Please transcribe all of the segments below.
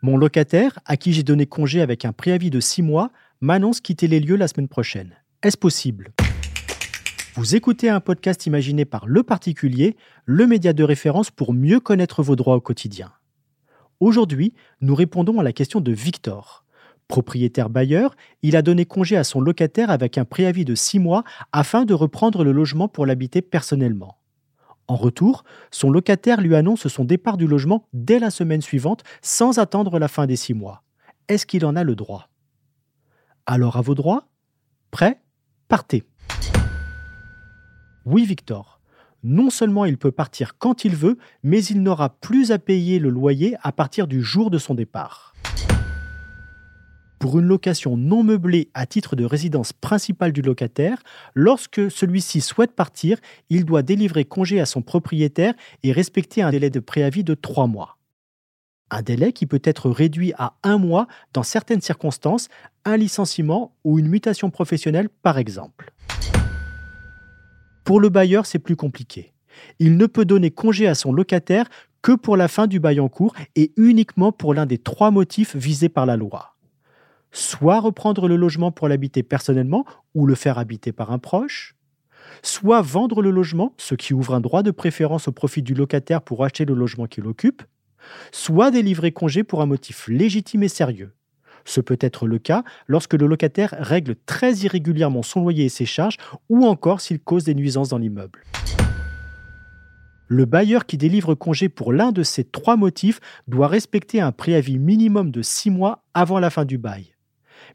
Mon locataire, à qui j'ai donné congé avec un préavis de 6 mois, m'annonce quitter les lieux la semaine prochaine. Est-ce possible? Vous écoutez un podcast imaginé par Le Particulier, le média de référence pour mieux connaître vos droits au quotidien. Aujourd'hui, nous répondons à la question de Victor. Propriétaire bailleur, il a donné congé à son locataire avec un préavis de 6 mois afin de reprendre le logement pour l'habiter personnellement. En retour, son locataire lui annonce son départ du logement dès la semaine suivante sans attendre la fin des 6 mois. Est-ce qu'il en a le droit? Alors à vos droits? Prêt? Partez. Oui Victor. Non seulement il peut partir quand il veut, mais il n'aura plus à payer le loyer à partir du jour de son départ pour une location non meublée à titre de résidence principale du locataire, lorsque celui-ci souhaite partir, il doit délivrer congé à son propriétaire et respecter un délai de préavis de trois mois. Un délai qui peut être réduit à un mois dans certaines circonstances, un licenciement ou une mutation professionnelle par exemple. Pour le bailleur, c'est plus compliqué. Il ne peut donner congé à son locataire que pour la fin du bail en cours et uniquement pour l'un des trois motifs visés par la loi soit reprendre le logement pour l'habiter personnellement ou le faire habiter par un proche, soit vendre le logement, ce qui ouvre un droit de préférence au profit du locataire pour acheter le logement qu'il occupe, soit délivrer congé pour un motif légitime et sérieux. Ce peut être le cas lorsque le locataire règle très irrégulièrement son loyer et ses charges ou encore s'il cause des nuisances dans l'immeuble. Le bailleur qui délivre congé pour l'un de ces trois motifs doit respecter un préavis minimum de six mois avant la fin du bail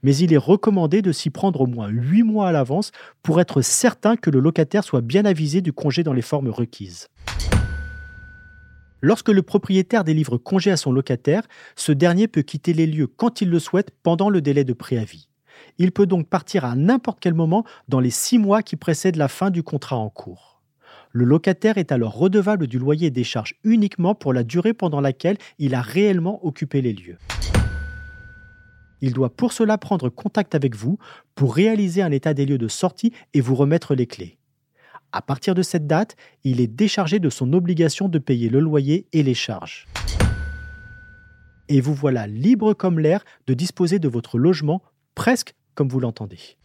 mais il est recommandé de s'y prendre au moins 8 mois à l'avance pour être certain que le locataire soit bien avisé du congé dans les formes requises. Lorsque le propriétaire délivre congé à son locataire, ce dernier peut quitter les lieux quand il le souhaite pendant le délai de préavis. Il peut donc partir à n'importe quel moment dans les six mois qui précèdent la fin du contrat en cours. Le locataire est alors redevable du loyer des charges uniquement pour la durée pendant laquelle il a réellement occupé les lieux. Il doit pour cela prendre contact avec vous pour réaliser un état des lieux de sortie et vous remettre les clés. À partir de cette date, il est déchargé de son obligation de payer le loyer et les charges. Et vous voilà libre comme l'air de disposer de votre logement presque comme vous l'entendez.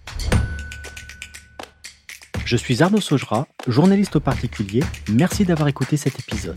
Je suis Arnaud Saugera, journaliste au particulier. Merci d'avoir écouté cet épisode.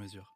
mesure.